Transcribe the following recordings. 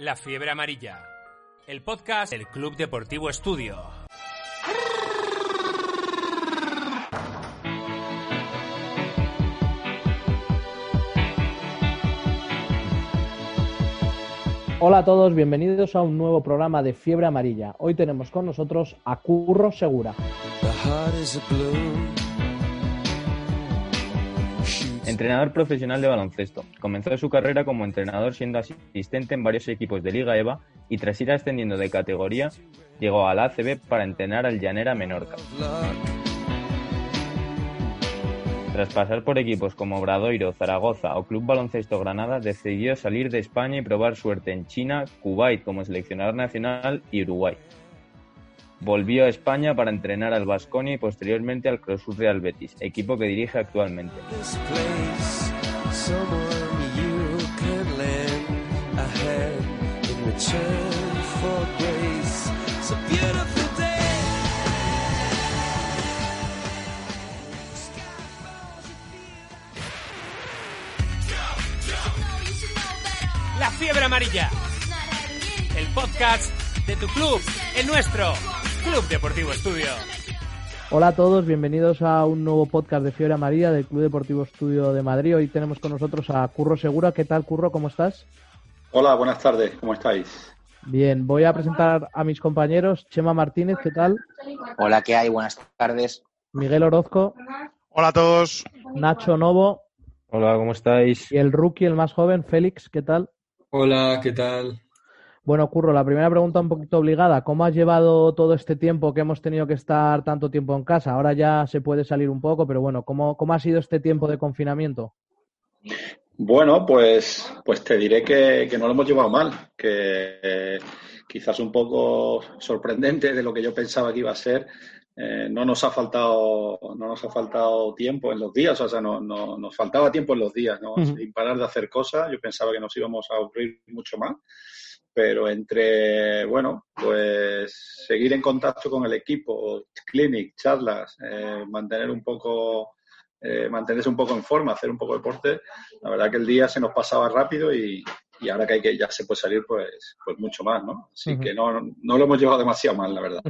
La Fiebre Amarilla, el podcast del Club Deportivo Estudio. Hola a todos, bienvenidos a un nuevo programa de Fiebre Amarilla. Hoy tenemos con nosotros a Curro Segura. Entrenador profesional de baloncesto. Comenzó su carrera como entrenador siendo asistente en varios equipos de Liga EVA y tras ir ascendiendo de categoría llegó a la ACB para entrenar al Llanera Menorca. Tras pasar por equipos como Obradoiro, Zaragoza o Club Baloncesto Granada, decidió salir de España y probar suerte en China, Kuwait como seleccionador nacional y Uruguay. Volvió a España para entrenar al Vasconia y posteriormente al Crossus Real Betis, equipo que dirige actualmente. La Fiebre Amarilla, el podcast de tu club, el nuestro, Club Deportivo Estudio. Hola a todos, bienvenidos a un nuevo podcast de Fiebre Amarilla del Club Deportivo Estudio de Madrid. Hoy tenemos con nosotros a Curro Segura. ¿Qué tal, Curro? ¿Cómo estás? Hola, buenas tardes. ¿Cómo estáis? Bien, voy a presentar a mis compañeros. Chema Martínez, ¿qué tal? Hola, ¿qué hay? Buenas tardes. Miguel Orozco, Hola a todos. Nacho Novo Hola, ¿cómo estáis? y el rookie, el más joven, Félix, ¿qué tal? Hola, ¿qué tal? Bueno, Curro, la primera pregunta un poquito obligada. ¿Cómo has llevado todo este tiempo que hemos tenido que estar tanto tiempo en casa? Ahora ya se puede salir un poco, pero bueno, ¿cómo, cómo ha sido este tiempo de confinamiento? Bueno, pues, pues te diré que, que no lo hemos llevado mal, que eh, quizás un poco sorprendente de lo que yo pensaba que iba a ser. Eh, no nos ha faltado, no nos ha faltado tiempo en los días, o sea, no, no- nos faltaba tiempo en los días, ¿no? Sin parar de hacer cosas. Yo pensaba que nos íbamos a aburrir mucho más, pero entre, bueno, pues seguir en contacto con el equipo, clinic, charlas, eh, mantener un poco, eh, mantenerse un poco en forma, hacer un poco de deporte, la verdad que el día se nos pasaba rápido y, y ahora que hay que ya se puede salir, pues, pues mucho más, ¿no? Así que no, no lo hemos llevado demasiado mal, la verdad.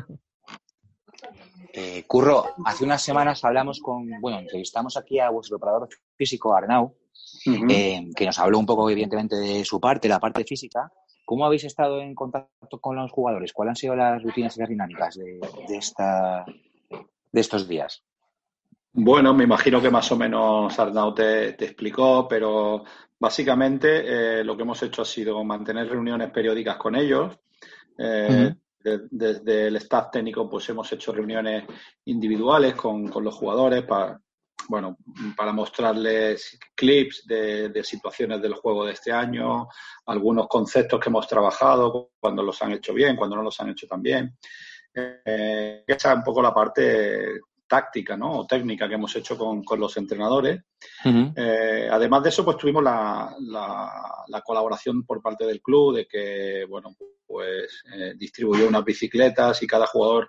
Eh, Curro, hace unas semanas hablamos con, bueno, entrevistamos aquí a vuestro operador físico, Arnau, eh, que nos habló un poco, evidentemente, de su parte, la parte física. ¿Cómo habéis estado en contacto con los jugadores? ¿Cuáles han sido las rutinas y las dinámicas de, de esta, de estos días? Bueno, me imagino que más o menos Arnau te, te explicó, pero básicamente eh, lo que hemos hecho ha sido mantener reuniones periódicas con ellos. Eh, de- desde el staff técnico, pues hemos hecho reuniones individuales con, con los jugadores para, bueno, para mostrarles clips de, de situaciones del juego de este año, algunos conceptos que hemos trabajado, cuando los han hecho bien, cuando no los han hecho tan bien. Eh, esa es un poco la parte táctica ¿no? o técnica que hemos hecho con, con los entrenadores. Eh, además de eso, pues tuvimos la, la- la colaboración por parte del club de que, bueno, pues eh, distribuyó unas bicicletas y cada jugador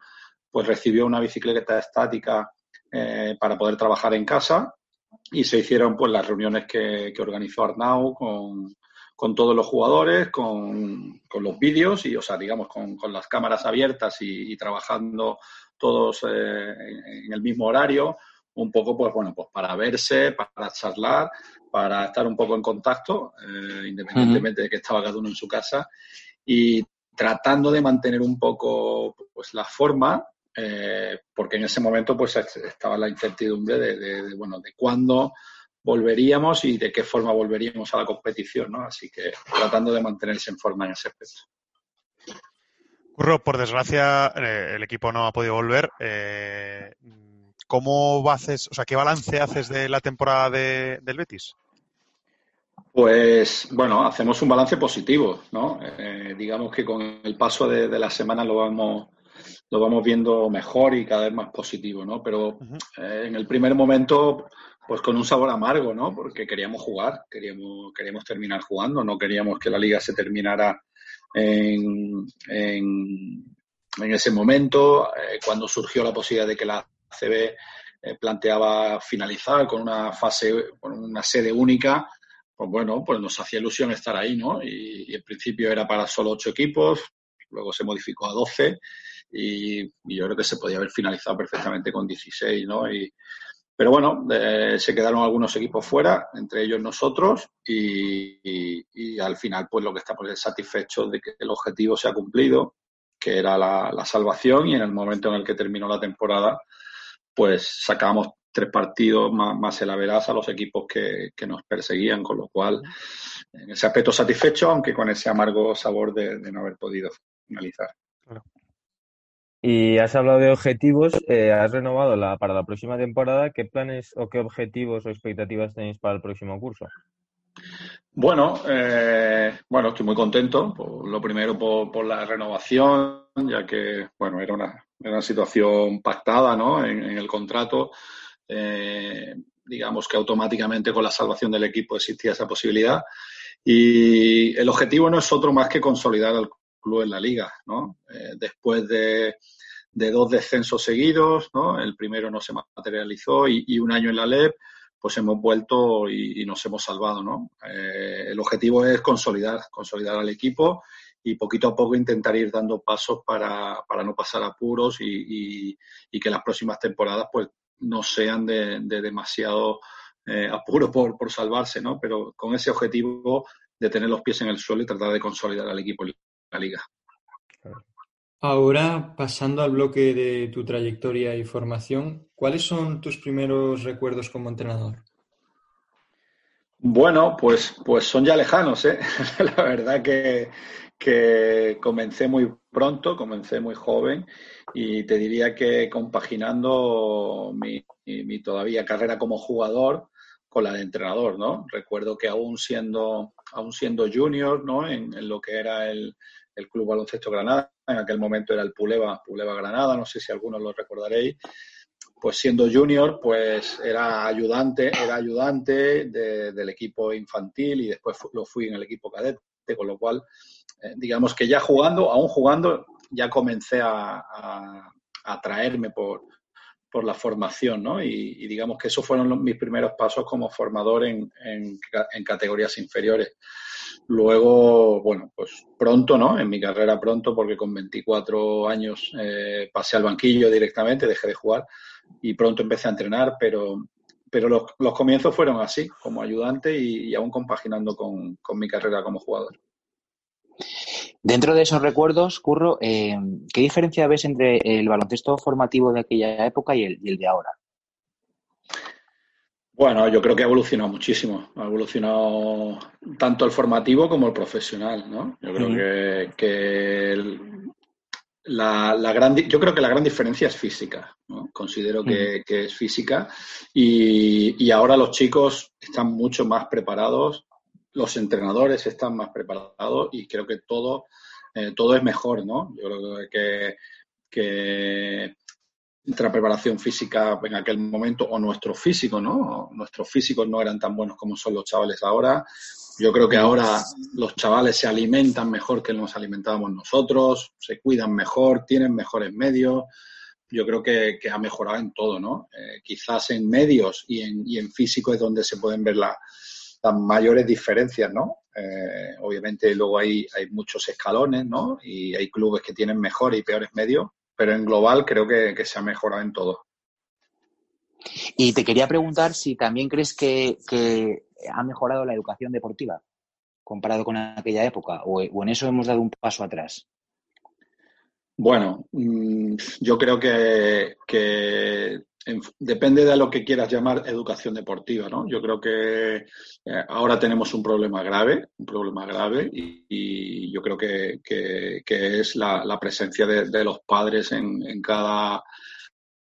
pues recibió una bicicleta estática eh, para poder trabajar en casa. Y se hicieron pues las reuniones que, que organizó Arnau con, con todos los jugadores, con, con los vídeos y, o sea, digamos, con, con las cámaras abiertas y, y trabajando todos eh, en, el mismo horario, un poco, pues bueno, pues para verse, para charlar, para estar un poco en contacto, eh, independientemente de que estaba cada uno en su casa, y tratando de mantener un poco pues la forma, eh, porque en ese momento pues est- estaba la incertidumbre de, de- de, bueno, de cuándo volveríamos y de qué forma volveríamos a la competición, ¿no? Así que tratando de mantenerse en forma en ese aspecto. Curro, por desgracia, eh, el equipo no ha podido volver. Eh, ¿Cómo haces, o sea, qué balance haces de la temporada de- del Betis? Pues bueno, hacemos un balance positivo, ¿no? Eh, digamos que con el paso de, de las semanas lo vamos, lo vamos viendo mejor y cada vez más positivo, ¿no? Pero eh, en el primer momento, pues con un sabor amargo, ¿no? Porque queríamos jugar, queríamos, queríamos terminar jugando, no queríamos que la liga se terminara en, en, en ese momento, eh, cuando surgió la posibilidad de que la CB eh, planteaba finalizar con una fase, con una sede única, pues bueno, pues nos hacía ilusión estar ahí, ¿no? Y, en principio era para solo ocho equipos, luego se modificó a doce y, yo creo que se podía haber finalizado perfectamente con 16, ¿no? Y, pero bueno, eh, se quedaron algunos equipos fuera, entre ellos nosotros, y, al final, pues lo que estamos es satisfechos de que el objetivo se ha cumplido, que era la, salvación, y en el momento en el que terminó la temporada, pues sacamos tres partidos más, más el a los equipos que, nos perseguían, con lo cual, en ese aspecto satisfecho, aunque con ese amargo sabor de, no haber podido finalizar. Y has hablado de objetivos, eh, has renovado la, para la próxima temporada. ¿Qué planes o qué objetivos o expectativas tenéis para el próximo curso? Bueno, eh, bueno, estoy muy contento. lo primero por, la renovación, ya que bueno era una, una situación pactada, ¿no? En, en el contrato eh, digamos que automáticamente con la salvación del equipo existía esa posibilidad. Y el objetivo no es otro más que consolidar al club en la liga, ¿no? Eh, después de, dos descensos seguidos, ¿no? El primero no se materializó y, un año en la LEP, pues hemos vuelto y, nos hemos salvado, ¿no? Eh, el objetivo es consolidar, consolidar al equipo y poquito a poco intentar ir dando pasos para, para no pasar apuros y, y, que las próximas temporadas pues no sean de, demasiado eh, apuro por, por, salvarse, ¿no? Pero con ese objetivo de tener los pies en el suelo y tratar de consolidar al equipo la liga. Ahora, pasando al bloque de tu trayectoria y formación, ¿cuáles son tus primeros recuerdos como entrenador? Bueno, pues, pues son ya lejanos, ¿eh? La verdad que, que comencé muy pronto, comencé muy joven y te diría que compaginando mi, todavía carrera como jugador con la de entrenador, ¿no? Recuerdo que aún siendo, aún siendo junior, ¿no? En, lo que era el, el, Club Baloncesto Granada, en aquel momento era el Puleva, Puleva Granada, no sé si algunos lo recordaréis, pues siendo junior, pues era ayudante, era ayudante del equipo infantil y después lo fui en el equipo cadete, con lo cual eh, digamos que ya jugando, aún jugando, ya comencé a, atraerme por, por la formación, ¿no? Y, digamos que esos fueron mis primeros pasos como formador en, en, categorías inferiores. Luego, bueno, pues pronto, ¿no? En mi carrera pronto, porque con 24 años eh, pasé al banquillo directamente, dejé de jugar y pronto empecé a entrenar, pero, pero los, los comienzos fueron así, como ayudante y, y aún compaginando con, con mi carrera como jugador. Dentro de esos recuerdos, Curro, eh, ¿qué diferencia ves entre el baloncesto formativo de aquella época y el, de ahora? Bueno, yo creo que ha evolucionado muchísimo. Ha evolucionado tanto el formativo como el profesional, ¿no? Yo creo que, la, gran, yo creo que la gran diferencia es física. Considero que, es física y, y, ahora los chicos están mucho más preparados los entrenadores están más preparados y creo que todo, eh, todo es mejor, ¿no? Yo creo que, que nuestra preparación física en aquel momento, o nuestro físico, ¿no? Nuestros físicos no eran tan buenos como son los chavales ahora. Yo creo que ahora los chavales se alimentan mejor que nos alimentábamos nosotros, se cuidan mejor, tienen mejores medios. Yo creo que, ha mejorado en todo, ¿no? Eh, quizás en medios y en, y en físico es donde se pueden ver la, las mayores diferencias, ¿no? Eh, obviamente luego hay, hay muchos escalones, ¿no? Y hay clubes que tienen mejores y peores medios, pero en global creo que, se ha mejorado en todo. Y te quería preguntar si también crees que, ha mejorado la educación deportiva comparado con aquella época, o, en eso hemos dado un paso atrás. Bueno, mm, yo creo que, que depende de lo que quieras llamar educación deportiva, ¿no? Yo creo que eh, ahora tenemos un problema grave, un problema grave, y, yo creo que, es la, presencia de, los padres en, cada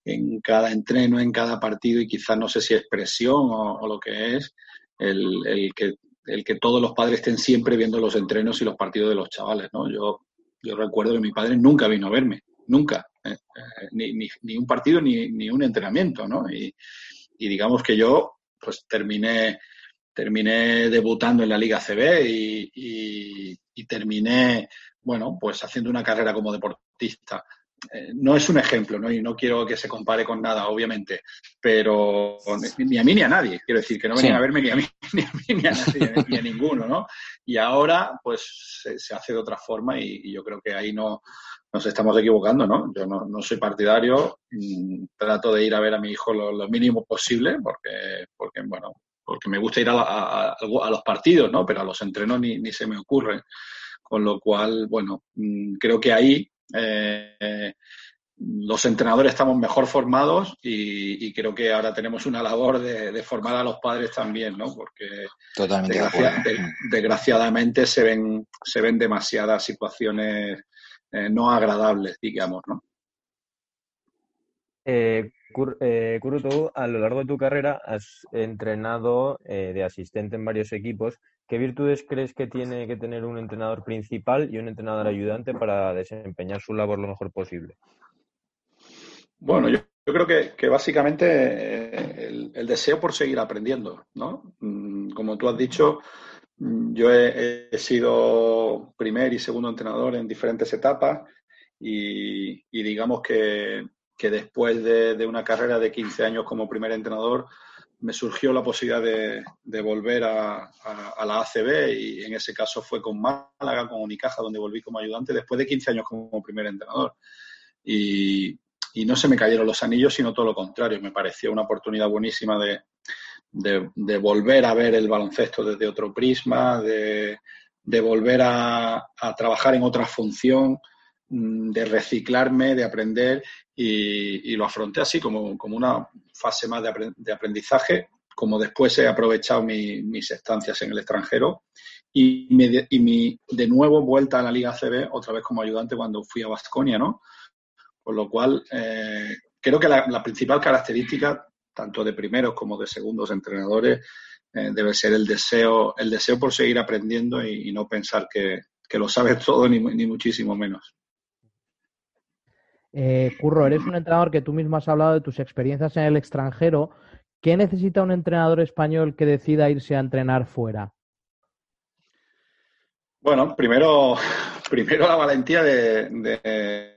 en cada entreno, en cada partido, y quizás no sé si es presión o, lo que es, el, que el que todos los padres estén siempre viendo los entrenos y los partidos de los chavales, ¿no? Yo, yo recuerdo que mi padre nunca vino a verme, nunca. Eh, ni, ni, un partido ni, ni un entrenamiento, ¿no? Y, digamos que yo pues terminé, terminé debutando en la Liga CB y, terminé, bueno, pues haciendo una carrera como deportista eh, no es un ejemplo, ¿no? Y no quiero que se compare con nada, obviamente, pero ni a mí ni a nadie. Quiero decir, que no venían a verme ni a mí, ni a mí, ni a nadie, ni a ninguno, ¿no? Y ahora, pues, se, hace de otra forma y, yo creo que ahí no nos estamos equivocando, ¿no? Yo no, soy partidario, mm, trato de ir a ver a mi hijo lo, mínimo posible, porque, porque, bueno, porque me gusta ir a, los partidos, ¿no? Pero a los entrenos ni, ni se me ocurre. Con lo cual, bueno, mm, creo que ahí eh, los entrenadores estamos mejor formados y, creo que ahora tenemos una labor de, formar a los padres también, ¿no? Porque desgraciadamente se ven, se ven demasiadas situaciones eh, no agradables, digamos, ¿no? Eh, eh a lo largo de tu carrera has entrenado de asistente en varios equipos ¿Qué virtudes crees que tiene que tener un entrenador principal y un entrenador ayudante para desempeñar su labor lo mejor posible? Bueno, yo, creo que, básicamente eh, el, deseo por seguir aprendiendo, ¿no? Mm, como tú has dicho, mm, yo he, sido primer y segundo entrenador en diferentes etapas y, digamos que, después de, una carrera de 15 años como primer entrenador, me surgió la posibilidad de, volver a, la ACB y en ese caso fue con Málaga, con Unicaja, donde volví como ayudante después de 15 años como primer entrenador. Y, no se me cayeron los anillos, sino todo lo contrario. Me pareció una oportunidad buenísima de, de volver a ver el baloncesto desde otro prisma, de, volver a, trabajar en otra función, mm, de reciclarme, de aprender y, lo afronté así como, como una fase más de, aprendizaje, como después he aprovechado mis estancias en el extranjero y, de nuevo vuelta a la Liga CB otra vez como ayudante cuando fui a Vasconia, ¿no? Con lo cual, eh, creo que la, principal característica, tanto de primeros como de segundos entrenadores, eh, debe ser el deseo, el deseo por seguir aprendiendo y, no pensar que, lo sabes todo, ni, ni muchísimo menos. Eh, Curro, eres un entrenador que tú mismo has hablado de tus experiencias en el extranjero. ¿Qué necesita un entrenador español que decida irse a entrenar fuera? Bueno, primero, primero la valentía de, de,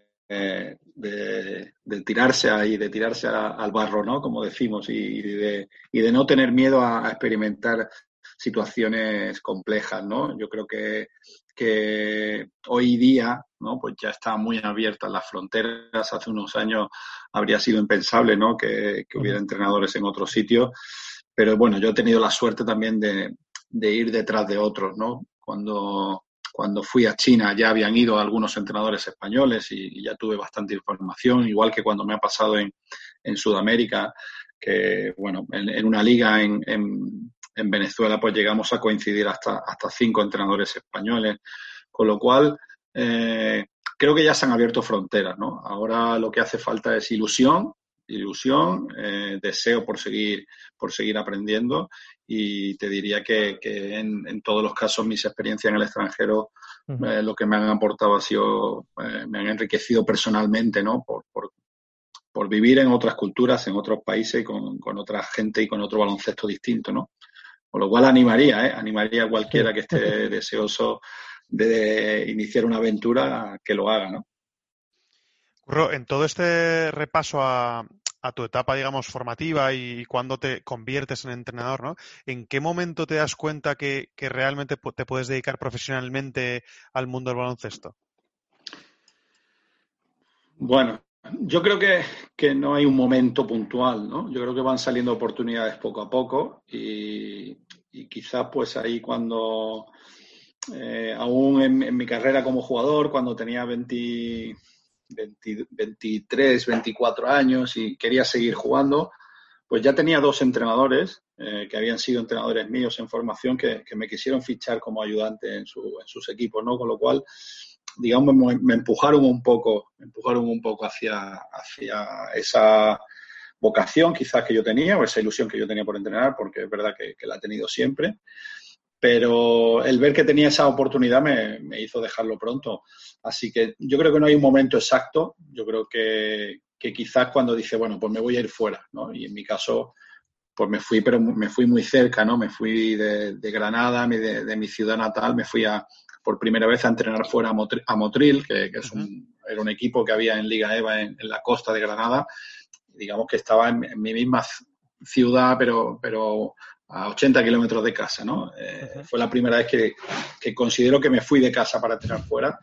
tirarse ahí, de tirarse al barro, ¿no? Como decimos, y, de, y de no tener miedo a, experimentar situaciones complejas, ¿no? Yo creo que, que hoy día, ¿no? Pues ya están muy abiertas las fronteras. Hace unos años habría sido impensable, ¿no? Que, hubiera entrenadores en otros sitios. Pero bueno, yo he tenido la suerte también de, ir detrás de otros, ¿no? Cuando, cuando fui a China ya habían ido algunos entrenadores españoles y, ya tuve bastante información, igual que cuando me ha pasado en, en Sudamérica, que bueno, en, una liga en, en Venezuela pues llegamos a coincidir hasta, hasta cinco entrenadores españoles, con lo cual eh, creo que ya se han abierto fronteras, ¿no? Ahora lo que hace falta es ilusión, ilusión, eh, deseo por seguir, por seguir aprendiendo y te diría que, en, todos los casos mis experiencias en el extranjero eh, lo que me han aportado ha sido, me han enriquecido personalmente, ¿no? Por, por, por, vivir en otras culturas, en otros países con, con otra gente y con otro baloncesto distinto, ¿no? Con lo cual animaría, ¿eh? animaría a cualquiera que esté deseoso de iniciar una aventura que lo haga, ¿no? Curro, en todo este repaso a, tu etapa, digamos, formativa y cuando te conviertes en entrenador, ¿no? ¿En qué momento te das cuenta que, que realmente te puedes dedicar profesionalmente al mundo del baloncesto? Bueno, yo creo que, no hay un momento puntual, ¿no? Yo creo que van saliendo oportunidades poco a poco y, quizás pues ahí cuando, eh, aún en, mi carrera como jugador, cuando tenía 20, 23, 24 años y quería seguir jugando, pues ya tenía dos entrenadores eh, que habían sido entrenadores míos en formación que, me quisieron fichar como ayudante en, su, en sus equipos, ¿no? Con lo cual digamos, me, empujaron un poco, me empujaron un poco hacia, hacia esa vocación quizás que yo tenía o esa ilusión que yo tenía por entrenar, porque es verdad que, la he tenido siempre. Pero el ver que tenía esa oportunidad me, hizo dejarlo pronto. Así que yo creo que no hay un momento exacto. Yo creo que, quizás cuando dice, bueno, pues me voy a ir fuera, ¿no? Y en mi caso, pues me fui, pero me fui muy cerca, ¿no? Me fui de, Granada, de, mi ciudad natal, me fui a, por primera vez a entrenar fuera a Motril, que, es era un equipo que había en Liga EVA en, la costa de Granada, digamos que estaba en, mi misma ciudad, pero, pero a 80 kilómetros de casa, ¿no? Eh, fue la primera vez que, considero que me fui de casa para tirar fuera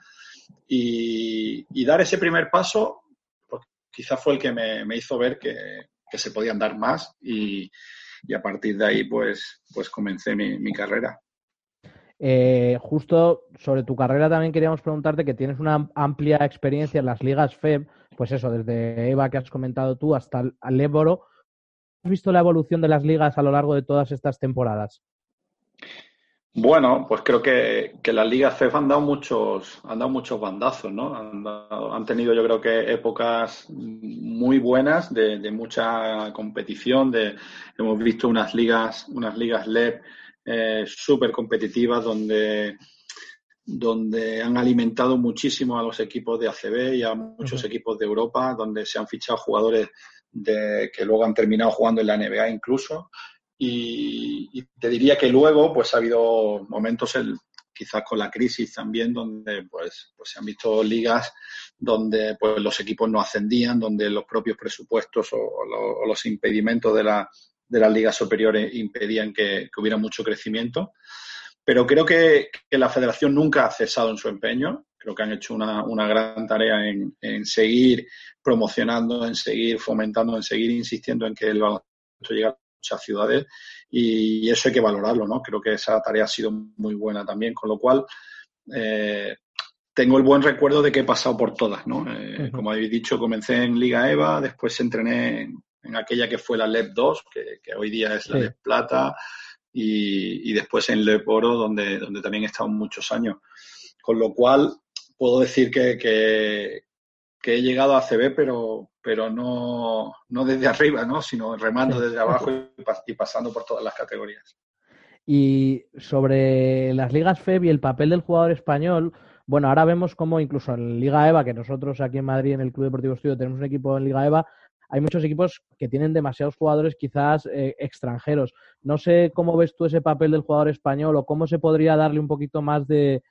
y, dar ese primer paso, pues, quizás fue el que me, hizo ver que, se podían dar más y, a partir de ahí, pues, pues comencé mi, carrera. Eh, justo sobre tu carrera también queríamos preguntarte que tienes una amplia experiencia en las ligas FEB, pues eso, desde EVA que has comentado tú hasta el Éboro visto la evolución de las ligas a lo largo de todas estas temporadas? Bueno, pues creo que, las ligas CEF han dado muchos, han dado muchos bandazos, ¿no? Han, tenido yo creo que épocas muy buenas de, mucha competición, de, hemos visto unas ligas, unas ligas LEP eh, súper competitivas donde, donde han alimentado muchísimo a los equipos de ACB y a muchos equipos de Europa, donde se han fichado jugadores de, que luego han terminado jugando en la NBA incluso. Y, te diría que luego pues ha habido momentos, el, quizás con la crisis también, donde pues, pues se han visto ligas donde pues los equipos no ascendían, donde los propios presupuestos o, los impedimentos de, la, de las ligas superiores impedían que, hubiera mucho crecimiento. Pero creo que, que, la federación nunca ha cesado en su empeño. Creo que han hecho una, una gran tarea en, en, seguir promocionando, en seguir fomentando, en seguir insistiendo en que el baloncesto llegue a muchas ciudades y, eso hay que valorarlo, ¿no? Creo que esa tarea ha sido muy buena también, con lo cual eh, tengo el buen recuerdo de que he pasado por todas, ¿no? Eh, como habéis dicho, comencé en Liga EVA, después entrené en, aquella que fue la LEP 2, que, hoy día es la LEP Plata, y, después en LEP Oro, donde, donde también he estado muchos años. Con lo cual, puedo decir que, que, he llegado a CB, pero, pero no, no desde arriba, ¿no? sino remando desde abajo y, pasando por todas las categorías. Y sobre las ligas FEB y el papel del jugador español, bueno, ahora vemos como incluso en Liga EVA, que nosotros aquí en Madrid, en el Club Deportivo Estudio, tenemos un equipo en Liga EVA, hay muchos equipos que tienen demasiados jugadores quizás eh, extranjeros. No sé cómo ves tú ese papel del jugador español o cómo se podría darle un poquito más de,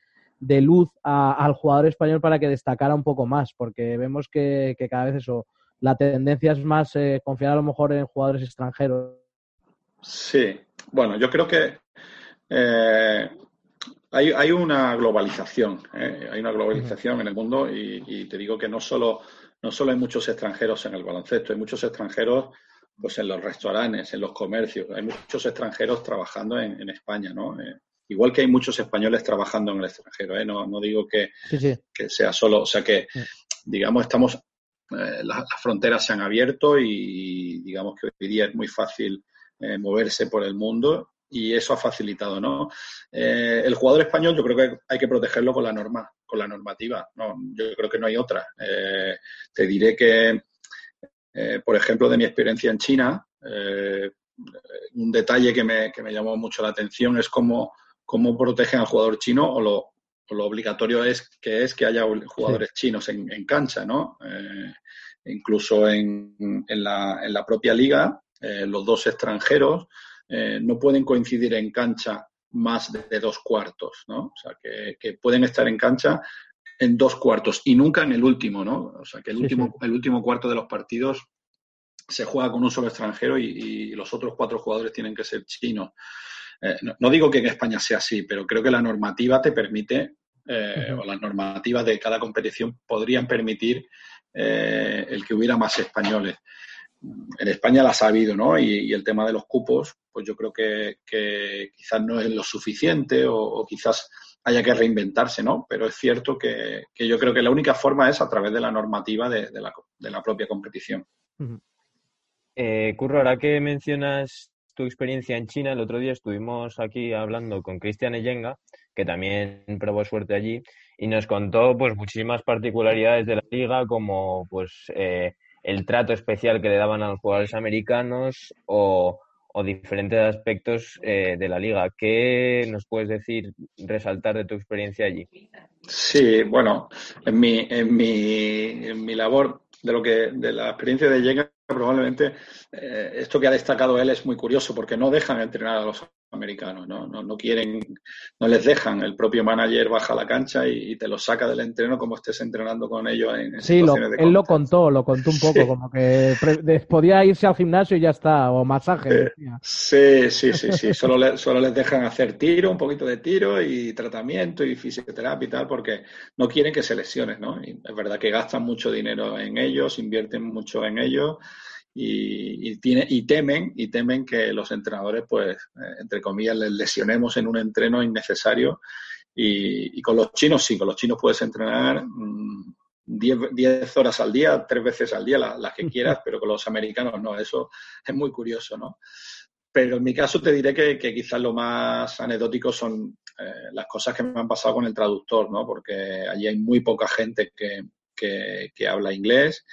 de luz al jugador español para que destacara un poco más, porque vemos que, cada vez eso, la tendencia es más eh, confiar a lo mejor en jugadores extranjeros. Sí, bueno, yo creo que eh, hay, hay, una globalización, eh, hay una globalización en el mundo y, te digo que no solo, no solo hay muchos extranjeros en el baloncesto, hay muchos extranjeros pues en los restaurantes, en los comercios, hay muchos extranjeros trabajando en, en España, ¿no? Igual que hay muchos españoles trabajando en el extranjero, ¿eh? no, no, digo que, que, sea solo, o sea que, digamos, estamos, eh, las, fronteras se han abierto y digamos que hoy día es muy fácil eh, moverse por el mundo y eso ha facilitado, ¿no? El jugador español yo creo que hay que protegerlo con la norma, con la normativa, no, yo creo que no hay otra. te diré que, por ejemplo, de mi experiencia en China, un detalle que me, que me llamó mucho la atención es cómo cómo protegen al jugador chino o lo, lo obligatorio es que es que haya jugadores chinos en, cancha, ¿no? Eh, incluso en, en, la, en, la, propia liga, eh, los dos extranjeros eh, no pueden coincidir en cancha más de, dos cuartos, ¿no? O sea, que, que, pueden estar en cancha en dos cuartos y nunca en el último, ¿no? O sea, que el, último, el último cuarto de los partidos se juega con un solo extranjero y, y los otros cuatro jugadores tienen que ser chinos. Eh, no, digo que en España sea así, pero creo que la normativa te permite, eh, o las normativas de cada competición podrían permitir eh, el que hubiera más españoles. En España las ha habido, ¿no? Y, el tema de los cupos, pues yo creo que, quizás no es lo suficiente o, quizás haya que reinventarse, ¿no? Pero es cierto que, yo creo que la única forma es a través de la normativa de, la, propia competición. Curro, ahora que mencionas tu experiencia en China. El otro día estuvimos aquí hablando con Cristian Eyenga, que también probó suerte allí, y nos contó pues muchísimas particularidades de la liga, como pues eh, el trato especial que le daban a los jugadores americanos o, diferentes aspectos eh, de la liga. ¿Qué nos puedes decir, resaltar de tu experiencia allí? Sí, bueno, en mi, en mi, en mi labor de lo que de la experiencia de Yenga probablemente eh, esto que ha destacado él es muy curioso porque no dejan entrenar a los americanos, ¿no? No, quieren, no les dejan. El propio manager baja a la cancha y, te lo saca del entreno como estés entrenando con ellos en Sí, él lo contó, lo contó un poco, como que podía irse al gimnasio y ya está, o masaje. Sí, sí, sí, sí. solo, solo les dejan hacer tiro, un poquito de tiro y tratamiento y fisioterapia y tal, porque no quieren que se lesiones, ¿no? Y es verdad que gastan mucho dinero en ellos, invierten mucho en ellos y, tiene, y temen y temen que los entrenadores, pues, eh, entre comillas, les lesionemos en un entreno innecesario. Y, con los chinos sí, con los chinos puedes entrenar 10 mm, horas al día, tres veces al día, las, que quieras, pero con los americanos no, eso es muy curioso, ¿no? Pero en mi caso te diré que, quizás lo más anecdótico son eh, las cosas que me han pasado con el traductor, ¿no? Porque allí hay muy poca gente que, que, habla inglés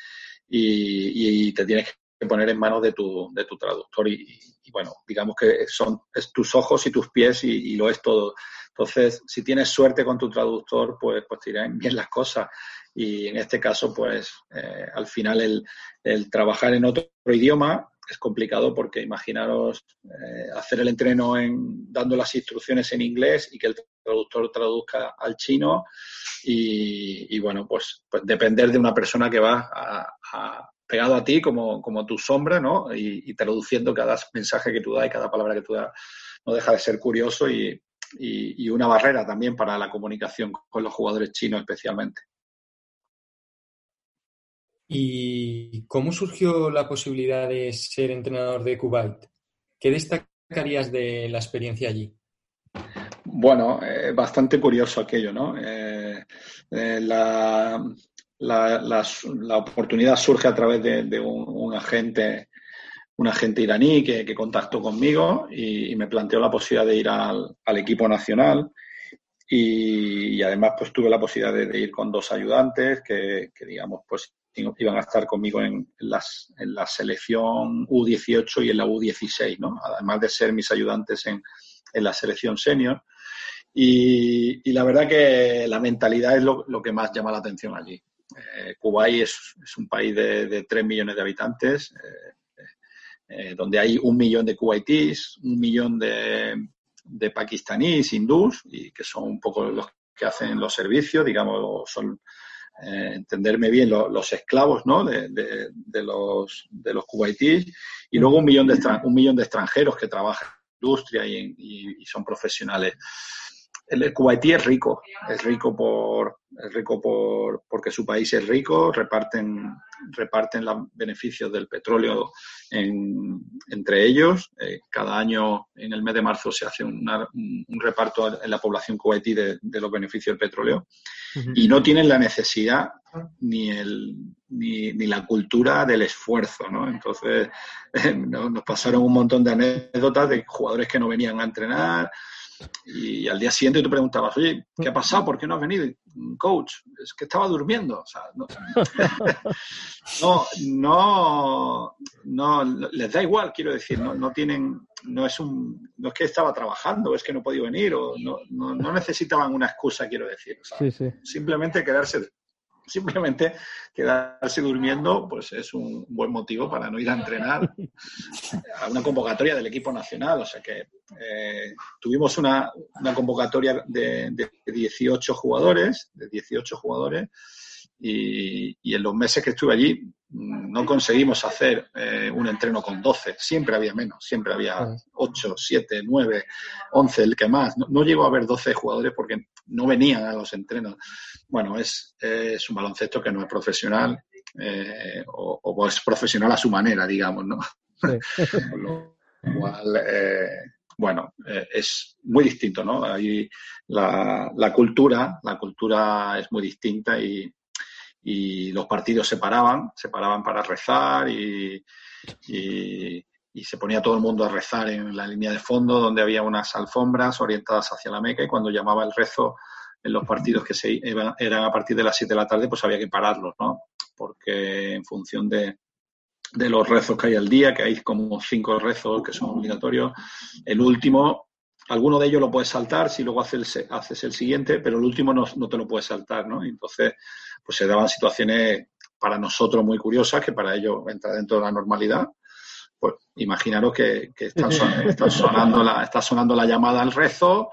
y, y, te tienes que poner en manos de tu, de tu traductor y, bueno, digamos que son es tus ojos y tus pies y, lo es todo. Entonces, si tienes suerte con tu traductor, pues, pues irán bien las cosas. Y en este caso, pues eh, al final el, el, trabajar en otro idioma es complicado porque imaginaros eh, hacer el entreno en, dando las instrucciones en inglés y que el traductor traduzca al chino y, bueno, pues, pues, depender de una persona que va a, pegado a ti como, como tu sombra, ¿no? Y, traduciendo cada mensaje que tú das y cada palabra que tú das, no deja de ser curioso y, y, una barrera también para la comunicación con los jugadores chinos especialmente. ¿Y cómo surgió la posibilidad de ser entrenador de Kuwait? ¿Qué destacarías de la experiencia allí? Bueno, eh, bastante curioso aquello, ¿no? Eh, eh, la, la, oportunidad surge a través de, un, agente un agente iraní que, contactó conmigo y, me planteó la posibilidad de ir al, equipo nacional y, además pues tuve la posibilidad de, ir con dos ayudantes que, digamos pues iban a estar conmigo en, las, en la selección U18 y en la U16, ¿no? Además de ser mis ayudantes en, en la selección senior. Y, la verdad que la mentalidad es lo, que más llama la atención allí. Eh, Kuwait es, un país de, de 3 millones de habitantes, eh, eh, donde hay un millón de kuwaitíes, un millón de, de pakistaníes, hindús, y que son un poco los que hacen los servicios, digamos, son, entenderme bien, los esclavos ¿no? de, de, los, de los kuwaitíes, y luego un millón de, un millón de extranjeros que trabajan en la industria y son profesionales el Kuwaití es rico, es rico por es rico por porque su país es rico, reparten reparten los beneficios del petróleo entre ellos. Eh, cada año en el mes de marzo se hace un reparto en la población kuwaití de, los beneficios del petróleo y no tienen la necesidad ni el ni, la cultura del esfuerzo, ¿no? Entonces nos pasaron un montón de anécdotas de jugadores que no venían a entrenar y al día siguiente tú preguntabas, oye, ¿qué ha pasado? ¿Por qué no has venido? Coach, es que estaba durmiendo. O sea, no, no, no, les da igual, quiero decir, no, no tienen, no es un, no es que estaba trabajando, es que no podía venir, o no, no, necesitaban una excusa, quiero decir. Simplemente quedarse simplemente quedarse durmiendo pues es un buen motivo para no ir a entrenar a una convocatoria del equipo nacional. O sea que eh, tuvimos una, convocatoria de, de, 18 jugadores, de 18 jugadores, y, y, en los meses que estuve allí mm, no conseguimos hacer eh, un entreno con 12, siempre había menos, siempre había 8, 7, 9, 11, el que más. No, llegó a haber 12 jugadores porque no venían a los entrenos. Bueno, es, es un baloncesto que no es profesional eh, o, es profesional a su manera, digamos, ¿no? lo cual, eh, bueno, es muy distinto, ¿no? Ahí la, la cultura, la cultura es muy distinta y, y los partidos se paraban, se paraban para rezar y, y, se ponía todo el mundo a rezar en la línea de fondo donde había unas alfombras orientadas hacia la Meca y cuando llamaba el rezo en los partidos que se eran a partir de las 7 de la tarde, pues había que pararlos, ¿no? Porque en función de, de los rezos que hay al día, que hay como cinco rezos que son obligatorios, el último alguno de ellos lo puedes saltar si luego haces el, haces el siguiente, pero el último no, no, te lo puedes saltar, ¿no? Entonces, pues se daban situaciones para nosotros muy curiosas, que para ellos entra dentro de la normalidad. pues imaginaros que, que está, sonando la, está sonando la llamada al rezo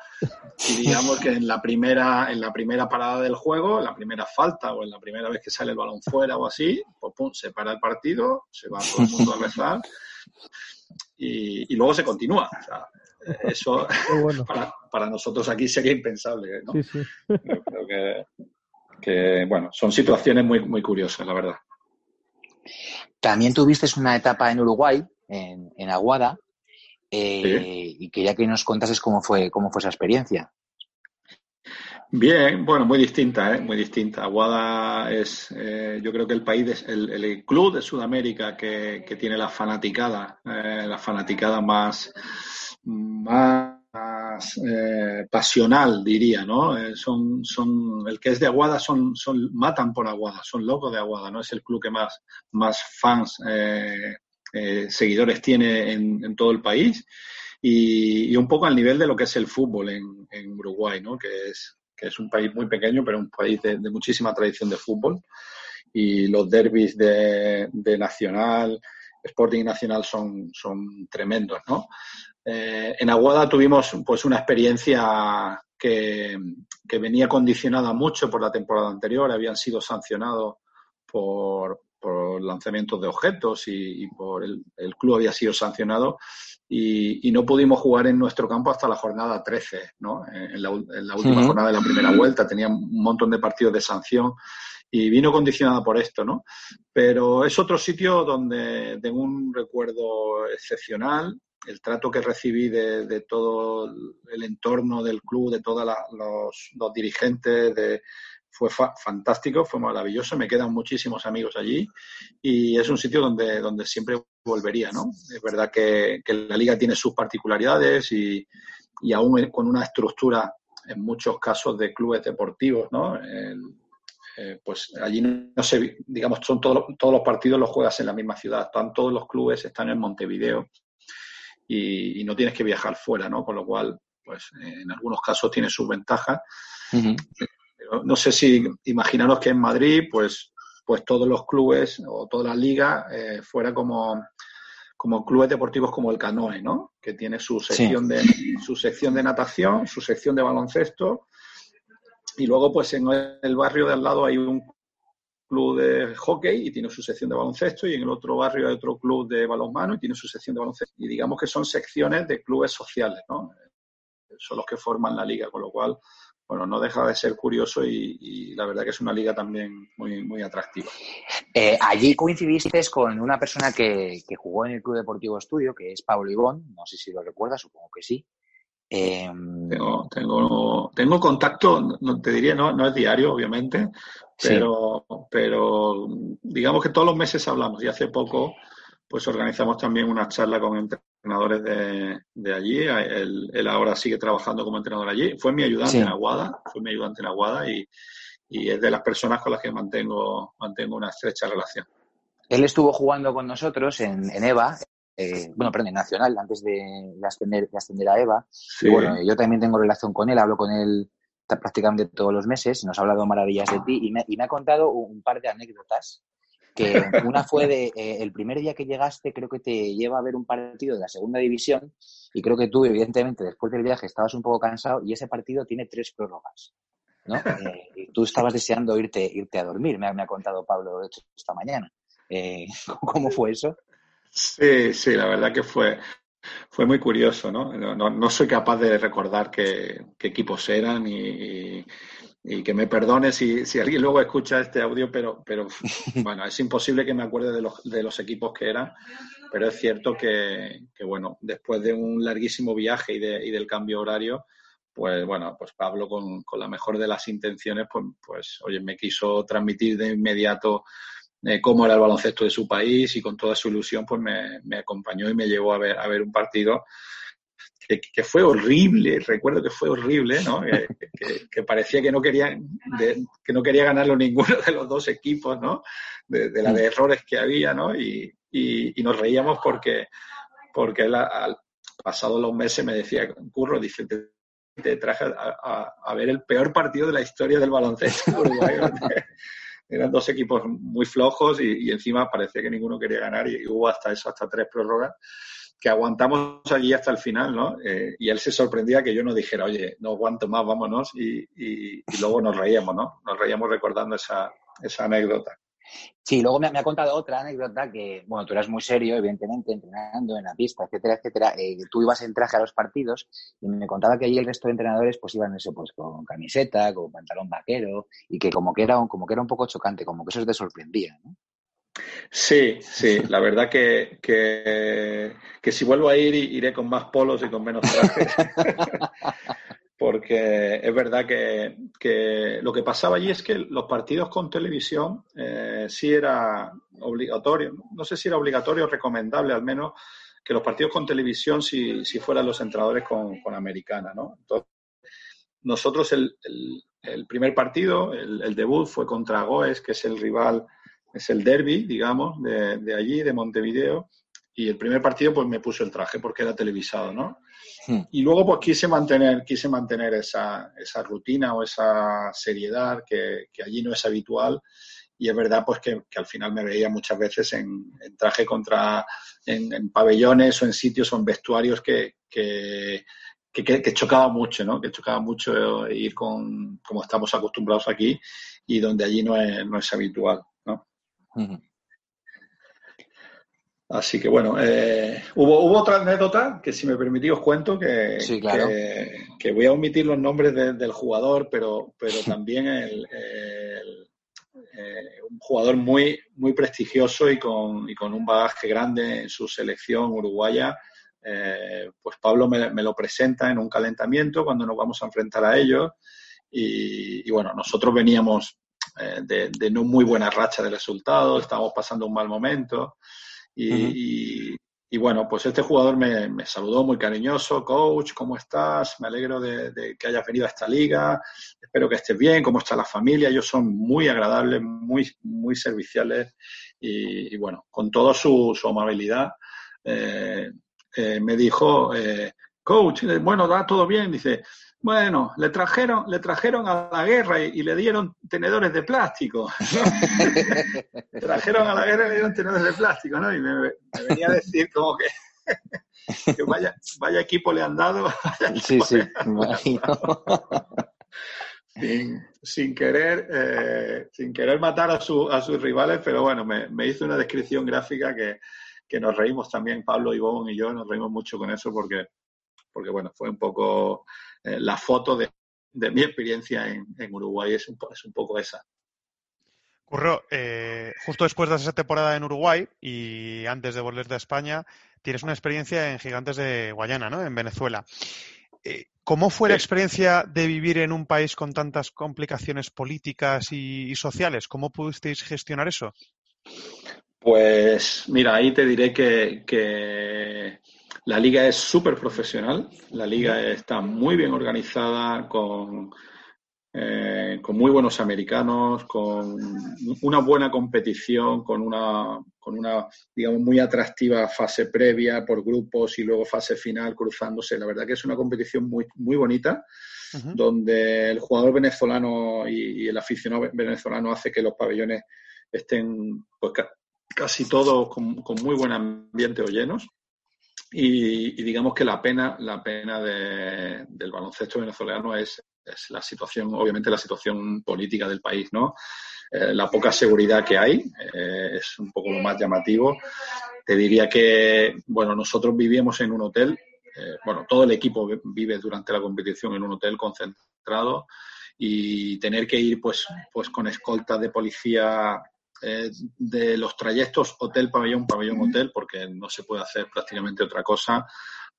y digamos que en la primera en la primera parada del juego, en la primera falta o en la primera vez que sale el balón fuera o así, pues pum, se para el partido, se va todo el mundo a rezar y, y luego se continúa. O sea, eso para, para, nosotros aquí sería impensable. ¿no? Sí, sí. creo que, que, bueno, son situaciones muy, muy curiosas, la verdad. También tuviste una etapa en Uruguay, en, Aguada, eh, y quería que nos contases cómo fue, cómo fue esa experiencia. Bien, bueno, muy distinta, ¿eh? muy distinta. Aguada es, eh, yo creo que el país, el, club de Sudamérica que, tiene la fanaticada, eh, la fanaticada más, más eh, pasional, diría, ¿no? Eh, son, son, el que es de Aguada son, son, matan por Aguada, son locos de Aguada, ¿no? Es el club que más, más fans, eh, seguidores tiene en, todo el país y, un poco al nivel de lo que es el fútbol en, en Uruguay, ¿no? Que es, que es un país muy pequeño, pero un país de, muchísima tradición de fútbol y los derbis de, de Nacional, Sporting Nacional son, son tremendos, ¿no? Eh, en Aguada tuvimos pues una experiencia que, venía condicionada mucho por la temporada anterior, habían sido sancionados por, lanzamientos de objetos y, por el, club había sido sancionado y, no pudimos jugar en nuestro campo hasta la jornada 13, ¿no? en, la, última jornada de la primera vuelta, tenía un montón de partidos de sanción y vino condicionada por esto, ¿no? Pero es otro sitio donde tengo un recuerdo excepcional el trato que recibí de, todo el entorno del club, de todos los, dirigentes, fue fantástico, fue maravilloso, me quedan muchísimos amigos allí y es un sitio donde, donde siempre volvería, ¿no? Es verdad que, la liga tiene sus particularidades y, y, aún con una estructura, en muchos casos, de clubes deportivos, ¿no? Eh, pues allí no sé, digamos, son todos, todos los partidos los juegas en la misma ciudad, están todos los clubes, están en Montevideo, y, no tienes que viajar fuera, ¿no? Con lo cual, pues en algunos casos tiene sus ventajas. no sé si imaginaros que en Madrid, pues, pues todos los clubes o toda la liga eh, fuera como, como clubes deportivos como el Canoe, ¿no? Que tiene su sección, de, su sección de natación, su sección de baloncesto. Y luego, pues en el barrio de al lado hay un club de hockey y tiene su sección de baloncesto y en el otro barrio hay otro club de balonmano y tiene su sección de baloncesto. Y digamos que son secciones de clubes sociales, ¿no? Son los que forman la liga, con lo cual, bueno, no deja de ser curioso y, la verdad que es una liga también muy, muy atractiva. Eh, allí coincidiste con una persona que, que, jugó en el Club Deportivo Estudio, que es Pablo Ibón, no sé si lo recuerdas, supongo que sí. Em, tengo, tengo, tengo contacto, no, te diría, no, no es diario, obviamente, pero, pero digamos que todos los meses hablamos y hace poco pues organizamos también una charla con entrenadores de, de allí. Él, ahora sigue trabajando como entrenador allí. Fue mi ayudante en Aguada, fue mi ayudante en Aguada y, y es de las personas con las que mantengo, mantengo una estrecha relación. Él estuvo jugando con nosotros en, en EVA, eh, bueno, perdón, Nacional, antes de, ascender, de ascender a EVA. Y bueno, yo también tengo relación con él, hablo con él prácticamente todos los meses, nos ha hablado maravillas de ti y me, y me ha contado un par de anécdotas que una fue de eh, el primer día que llegaste, creo que te lleva a ver un partido de la segunda división y creo que tú, evidentemente, después del viaje estabas un poco cansado y ese partido tiene tres prórrogas. ¿no? Eh, y tú estabas deseando irte, irte a dormir, me ha, me ha contado Pablo de hecho, esta mañana. ¿Cómo fue eso? Sí, sí, la verdad que fue, fue muy curioso, ¿no? No, no soy capaz de recordar qué, equipos eran y, que me perdone si, si, alguien luego escucha este audio, pero, pero bueno, es imposible que me acuerde de los, de los equipos que eran, pero es cierto que, que bueno, después de un larguísimo viaje y, de, y del cambio horario, pues bueno, pues Pablo con, con, la mejor de las intenciones, pues, pues oye, me quiso transmitir de inmediato cómo era el baloncesto de su país y con toda su ilusión pues me, acompañó y me llevó a ver, a ver un partido que, fue horrible, recuerdo que fue horrible, ¿no? que, parecía que no quería que no quería ganarlo ninguno de los dos equipos, ¿no? De, la de errores que había, ¿no? Y, nos reíamos porque, porque él al pasado los meses me decía, Curro, dice, te, traje a, ver el peor partido de la historia del baloncesto. eran dos equipos muy flojos y, encima parecía que ninguno quería ganar y, hubo hasta eso, hasta tres prórrogas que aguantamos allí hasta el final, ¿no? Eh, y él se sorprendía que yo no dijera, oye, no aguanto más, vámonos, y, y, y luego nos reíamos, ¿no? Nos reíamos recordando esa, esa anécdota. Sí, luego me, ha contado otra anécdota que, bueno, tú eras muy serio, evidentemente, entrenando en la pista, etcétera, etcétera. Eh, tú ibas en traje a los partidos y me contaba que allí el resto de entrenadores pues iban eso, pues con camiseta, con pantalón vaquero y que como que era un, como que era un poco chocante, como que eso te sorprendía, ¿no? Sí, sí, la verdad que, que, que si vuelvo a ir iré con más polos y con menos trajes. porque es verdad que, lo que pasaba allí es que los partidos con televisión eh, sí era obligatorio, no sé si era obligatorio o recomendable al menos que los partidos con televisión si, si fueran los entrenadores con, con americana, ¿no? Entonces, nosotros el, el, primer partido, el, debut fue contra Goes, que es el rival, es el derby, digamos, de, de allí, de Montevideo, y el primer partido pues me puso el traje porque era televisado, ¿no? Hmm. Y luego pues quise mantener, quise mantener esa, esa rutina o esa seriedad que, que, allí no es habitual. Y es verdad pues que, que al final me veía muchas veces en, traje contra, en, pabellones o en sitios o en vestuarios que, que, que, chocaba mucho, ¿no? Que chocaba mucho ir con, como estamos acostumbrados aquí y donde allí no es, no es habitual, ¿no? Hmm. Así que bueno, eh, hubo, hubo otra anécdota que si me permitís os cuento que, que, voy a omitir los nombres del jugador, pero, pero también el, eh, un jugador muy, muy prestigioso y con, y con un bagaje grande en su selección uruguaya. Eh, pues Pablo me, lo presenta en un calentamiento cuando nos vamos a enfrentar a ellos. Y, bueno, nosotros veníamos de, de, no muy buena racha de resultados, estábamos pasando un mal momento. Y, bueno, pues este jugador me, saludó muy cariñoso, coach, ¿cómo estás? Me alegro de, que hayas venido a esta liga, espero que estés bien, ¿cómo está la familia? Ellos son muy agradables, muy, muy serviciales y, bueno, con toda su, su amabilidad. Eh, eh, me dijo, eh, coach, bueno, da todo bien, dice, bueno, le trajeron, le trajeron a la guerra y, le dieron tenedores de plástico. trajeron a la guerra y le dieron tenedores de plástico, ¿no? Y me, venía a decir como que, vaya, vaya, equipo le han dado. Sí, sí, imagino. Sin, querer, eh, sin querer matar a, su, a sus rivales, pero bueno, me, me hizo una descripción gráfica que, que nos reímos también, Pablo, Ivonne y yo, nos reímos mucho con eso porque, porque bueno, fue un poco eh, la foto de, mi experiencia en, Uruguay es un, es un poco esa. Curro, eh, justo después de esa temporada en Uruguay y antes de volver de España, tienes una experiencia en Gigantes de Guayana, ¿no? En Venezuela. Eh, ¿Cómo fue la experiencia de vivir en un país con tantas complicaciones políticas y, sociales? ¿Cómo pudisteis gestionar eso? Pues mira, ahí te diré que la liga es súper profesional, la liga está muy bien organizada, con, eh, con muy buenos americanos, con una buena competición, con una, con una, digamos, muy atractiva fase previa por grupos y luego fase final cruzándose. La verdad que es una competición muy, muy bonita, donde el jugador venezolano y, el aficionado venezolano hace que los pabellones estén pues, casi todos con, con muy buen ambiente o llenos. Y, digamos que la pena, la pena del baloncesto venezolano es, la situación, obviamente la situación política del país, ¿no? Eh, la poca seguridad que hay eh, es un poco lo más llamativo. Te diría que, bueno, nosotros vivíamos en un hotel, eh, bueno, todo el equipo vive durante la competición en un hotel concentrado y tener que ir pues, pues con escoltas de policía eh, de los trayectos hotel-pabellón, pabellón-hotel, porque no se puede hacer prácticamente otra cosa,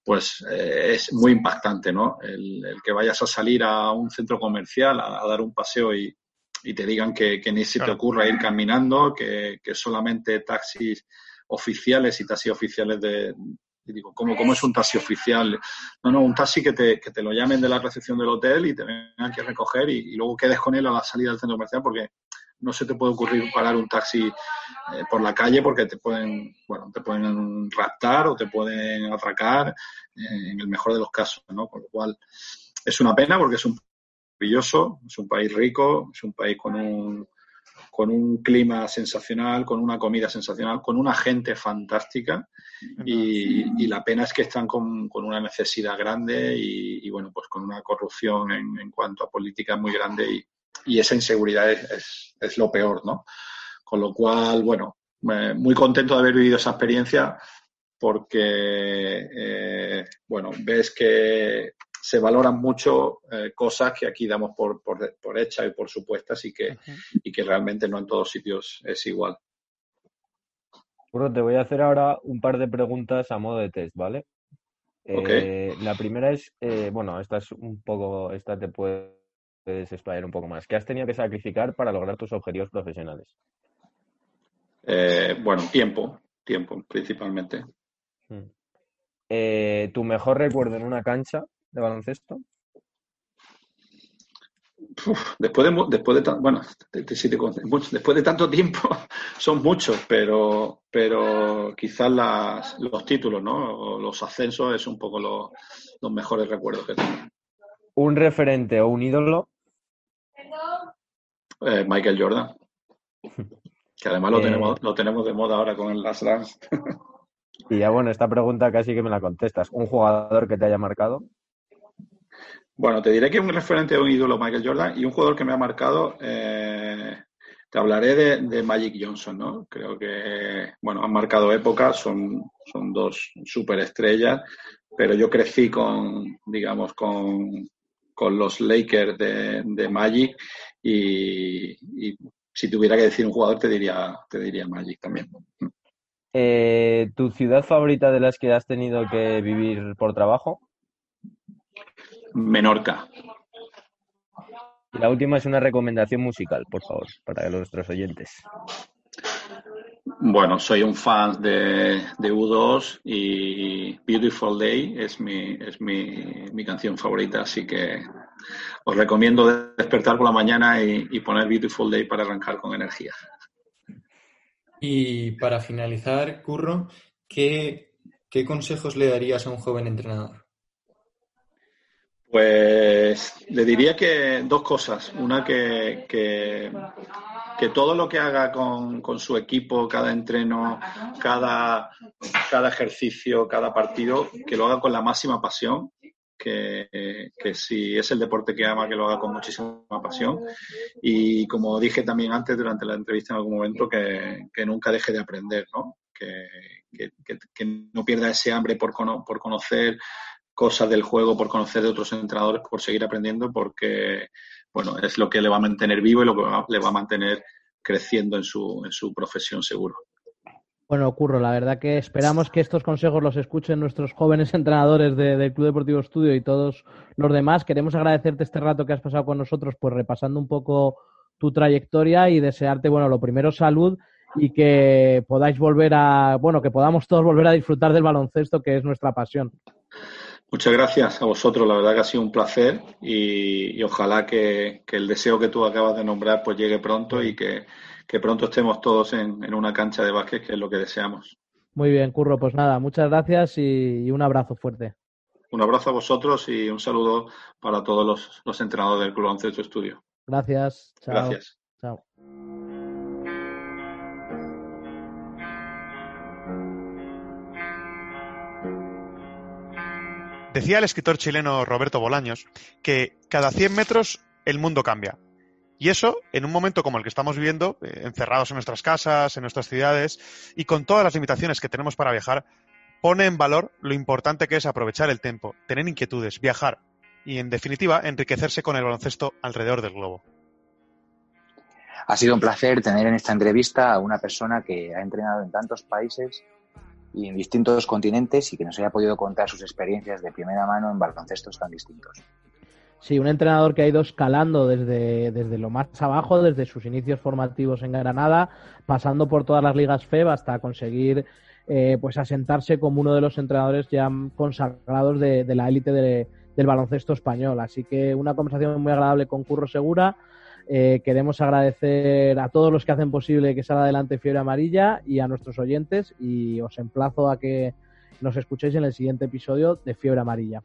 pues eh, es muy impactante, ¿no? El, que vayas a salir a un centro comercial a, dar un paseo y, te digan que, ni se te ocurra ir caminando, que, solamente taxis oficiales y taxis oficiales de, digo, ¿cómo, ¿cómo, es un taxi oficial? No, no, un taxi que te, que te lo llamen de la recepción del hotel y te vengan que recoger y, y, luego quedes con él a la salida del centro comercial porque no se te puede ocurrir parar un taxi eh, por la calle porque te pueden, bueno, te pueden raptar o te pueden atracar eh, en el mejor de los casos, ¿no? Con lo cual es una pena porque es un maravilloso, es un país rico, es un país con un, con un clima sensacional, con una comida sensacional, con una gente fantástica y, la pena es que están con, una necesidad grande y, bueno, pues con una corrupción en, cuanto a política muy grande y, esa inseguridad es, es, lo peor, ¿no? Con lo cual, bueno, muy contento de haber vivido esa experiencia porque, eh, bueno, ves que se valoran mucho eh, cosas que aquí damos por, por, por hechas y por supuestas y que, y que realmente no en todos sitios es igual. Bueno, te voy a hacer ahora un par de preguntas a modo de test, ¿vale? Eh, la primera es, eh, bueno, esta es un poco, esta te puedes explayar un poco más. ¿Qué has tenido que sacrificar para lograr tus objetivos profesionales? bueno, tiempo, tiempo principalmente. Hmm. ¿Tu mejor recuerdo en una cancha de baloncesto? después de después de bueno después de tanto tiempo son muchos pero pero quizás las, los títulos no los ascensos es un poco los mejores recuerdos que tengo un referente o un ídolo eh, Michael Jordan que además lo eh. tenemos lo tenemos de moda ahora con el Last Dance y ya bueno esta pregunta casi que me la contestas un jugador que te haya marcado bueno, te diré que un referente de un ídolo Michael Jordan y un jugador que me ha marcado, eh, te hablaré de, Magic Johnson, ¿no? Creo que, bueno, han marcado época, son, son dos superestrellas, pero yo crecí con, digamos, con, los Lakers de, Magic y, si tuviera que decir un jugador te diría, te diría Magic también. Eh, ¿Tu ciudad favorita de las que has tenido que vivir por trabajo? Menorca. Y la última es una recomendación musical, por favor, para nuestros oyentes. Bueno, soy un fan de, U2 y Beautiful Day es mi, es mi, canción favorita, así que os recomiendo despertar por la mañana y, poner Beautiful Day para arrancar con energía. Y para finalizar, Curro, ¿qué, qué consejos le darías a un joven entrenador? Pues le diría que dos cosas. Una, que, que, todo lo que haga con, su equipo, cada entreno, cada, cada ejercicio, cada partido, que lo haga con la máxima pasión. Que, que, si es el deporte que ama, que lo haga con muchísima pasión. Y como dije también antes durante la entrevista en algún momento, que, nunca deje de aprender, ¿no? Que, no pierda ese hambre por, por conocer, cosas del juego, por conocer de otros entrenadores, por seguir aprendiendo, porque bueno, es lo que le va a mantener vivo y lo que le va a mantener creciendo en su, en su profesión seguro. Bueno, Curro, la verdad que esperamos que estos consejos los escuchen nuestros jóvenes entrenadores del Club Deportivo Estudio y todos los demás. Queremos agradecerte este rato que has pasado con nosotros, pues repasando un poco tu trayectoria y desearte, bueno, lo primero, salud y que podáis volver a, bueno, que podamos todos volver a disfrutar del baloncesto, que es nuestra pasión. Muchas gracias a vosotros, la verdad que ha sido un placer y, ojalá que, el deseo que tú acabas de nombrar pues llegue pronto y que, pronto estemos todos en, una cancha de básquet, que es lo que deseamos. Muy bien, Curro, pues nada, muchas gracias y, un abrazo fuerte. Un abrazo a vosotros y un saludo para todos los, los entrenadores del Club tu Estudio. Gracias. Chao. Gracias. Chao. Decía el escritor chileno Roberto Bolaños que cada 100 metros el mundo cambia. Y eso, en un momento como el que estamos viviendo, eh, encerrados en nuestras casas, en nuestras ciudades, y con todas las limitaciones que tenemos para viajar, pone en valor lo importante que es aprovechar el tiempo, tener inquietudes, viajar y, en definitiva, enriquecerse con el baloncesto alrededor del globo. Ha sido un placer tener en esta entrevista a una persona que ha entrenado en tantos países y en distintos continentes y que nos haya podido contar sus experiencias de primera mano en baloncestos tan distintos. Sí, un entrenador que ha ido escalando desde, desde lo más abajo, desde sus inicios formativos en Granada, pasando por todas las ligas FEB hasta conseguir eh, pues asentarse como uno de los entrenadores ya consagrados de, de la élite del baloncesto español. Así que una conversación muy agradable con Curro Segura eh, queremos agradecer a todos los que hacen posible que salga adelante Fiebre Amarilla y a nuestros oyentes y os emplazo a que nos escuchéis en el siguiente episodio de Fiebre Amarilla.